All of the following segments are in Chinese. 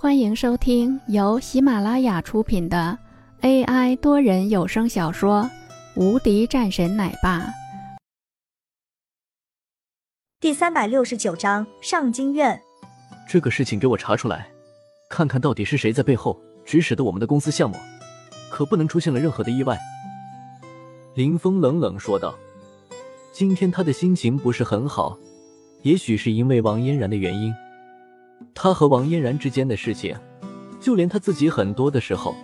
欢迎收听由喜马拉雅出品的 AI 多人有声小说《无敌战神奶爸》第三百六十九章上京院。这个事情给我查出来，看看到底是谁在背后指使的我们的公司项目，可不能出现了任何的意外。林峰冷冷说道。今天他的心情不是很好，也许是因为王嫣然的原因。他和王嫣然之间的事情，就连他自己很多的时候，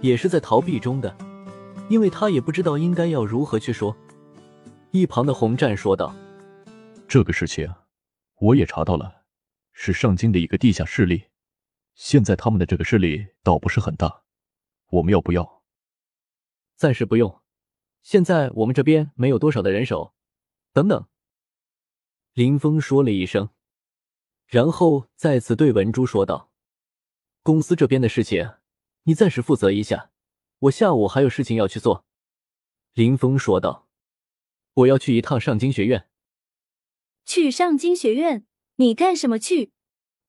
也是在逃避中的，因为他也不知道应该要如何去说。一旁的洪战说道：“这个事情我也查到了，是上京的一个地下势力。现在他们的这个势力倒不是很大，我们要不要？暂时不用，现在我们这边没有多少的人手。等等。”林峰说了一声。然后再次对文珠说道：“公司这边的事情，你暂时负责一下，我下午还有事情要去做。”林峰说道：“我要去一趟上京学院。”去上京学院？你干什么去？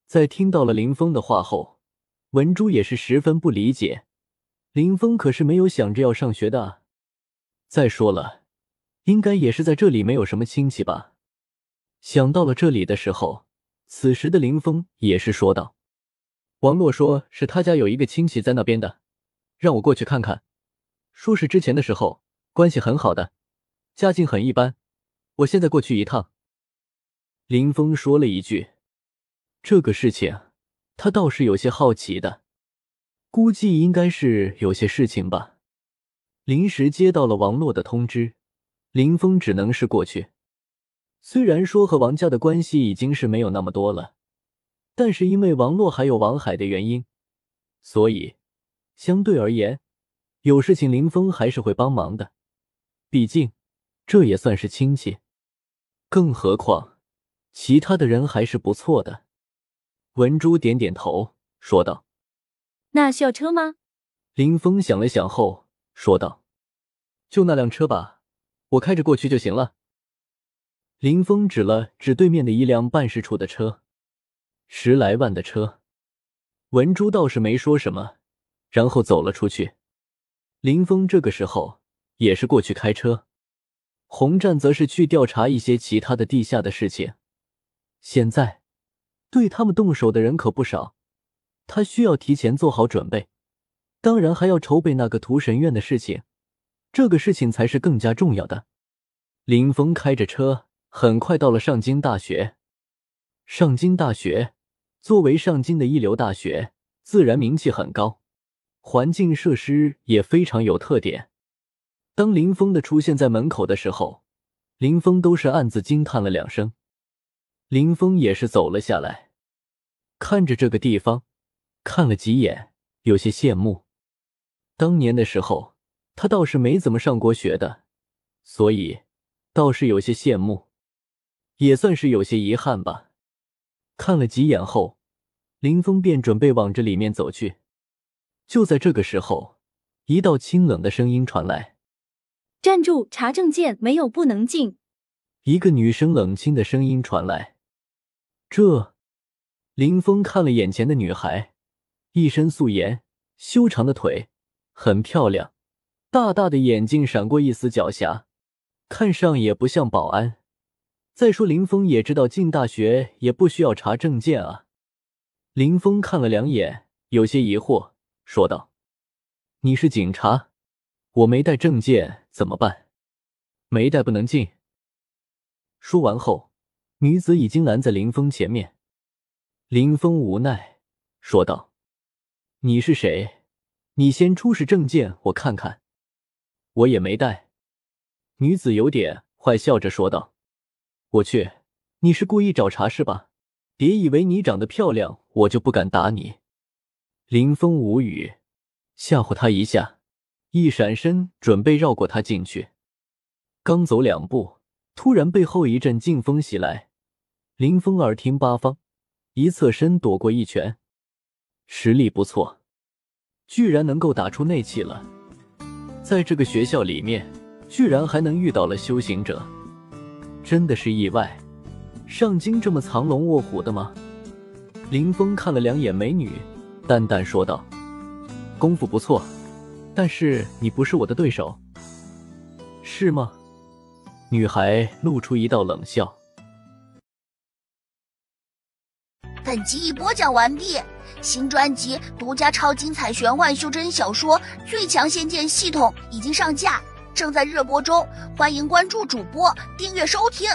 在听到了林峰的话后，文珠也是十分不理解。林峰可是没有想着要上学的。再说了，应该也是在这里没有什么亲戚吧？想到了这里的时候。此时的林峰也是说道：“王洛说是他家有一个亲戚在那边的，让我过去看看。说是之前的时候关系很好的，家境很一般。我现在过去一趟。”林峰说了一句：“这个事情，他倒是有些好奇的，估计应该是有些事情吧。”临时接到了王洛的通知，林峰只能是过去。虽然说和王家的关系已经是没有那么多了，但是因为王洛还有王海的原因，所以相对而言，有事情林峰还是会帮忙的。毕竟这也算是亲戚，更何况其他的人还是不错的。文珠点点头，说道：“那需要车吗？”林峰想了想后说道：“就那辆车吧，我开着过去就行了。”林峰指了指对面的一辆办事处的车，十来万的车。文珠倒是没说什么，然后走了出去。林峰这个时候也是过去开车，洪战则是去调查一些其他的地下的事情。现在对他们动手的人可不少，他需要提前做好准备，当然还要筹备那个屠神院的事情，这个事情才是更加重要的。林峰开着车。很快到了上京大学。上京大学作为上京的一流大学，自然名气很高，环境设施也非常有特点。当林峰的出现在门口的时候，林峰都是暗自惊叹了两声。林峰也是走了下来，看着这个地方，看了几眼，有些羡慕。当年的时候，他倒是没怎么上过学的，所以倒是有些羡慕。也算是有些遗憾吧。看了几眼后，林峰便准备往这里面走去。就在这个时候，一道清冷的声音传来：“站住！查证件，没有不能进。”一个女生冷清的声音传来。这，林峰看了眼前的女孩，一身素颜，修长的腿，很漂亮，大大的眼睛闪过一丝狡黠，看上也不像保安。再说，林峰也知道进大学也不需要查证件啊。林峰看了两眼，有些疑惑，说道：“你是警察，我没带证件怎么办？没带不能进。”说完后，女子已经拦在林峰前面。林峰无奈说道：“你是谁？你先出示证件，我看看。”我也没带。女子有点坏笑着说道。我去，你是故意找茬是吧？别以为你长得漂亮，我就不敢打你。林峰无语，吓唬他一下，一闪身准备绕过他进去。刚走两步，突然背后一阵劲风袭来，林峰耳听八方，一侧身躲过一拳，实力不错，居然能够打出内气了。在这个学校里面，居然还能遇到了修行者。真的是意外，上京这么藏龙卧虎的吗？林峰看了两眼美女，淡淡说道：“功夫不错，但是你不是我的对手，是吗？”女孩露出一道冷笑。本集已播讲完毕，新专辑独家超精彩玄幻修真小说《最强仙剑系统》已经上架，正在热播中，欢迎关注主播，订阅收听。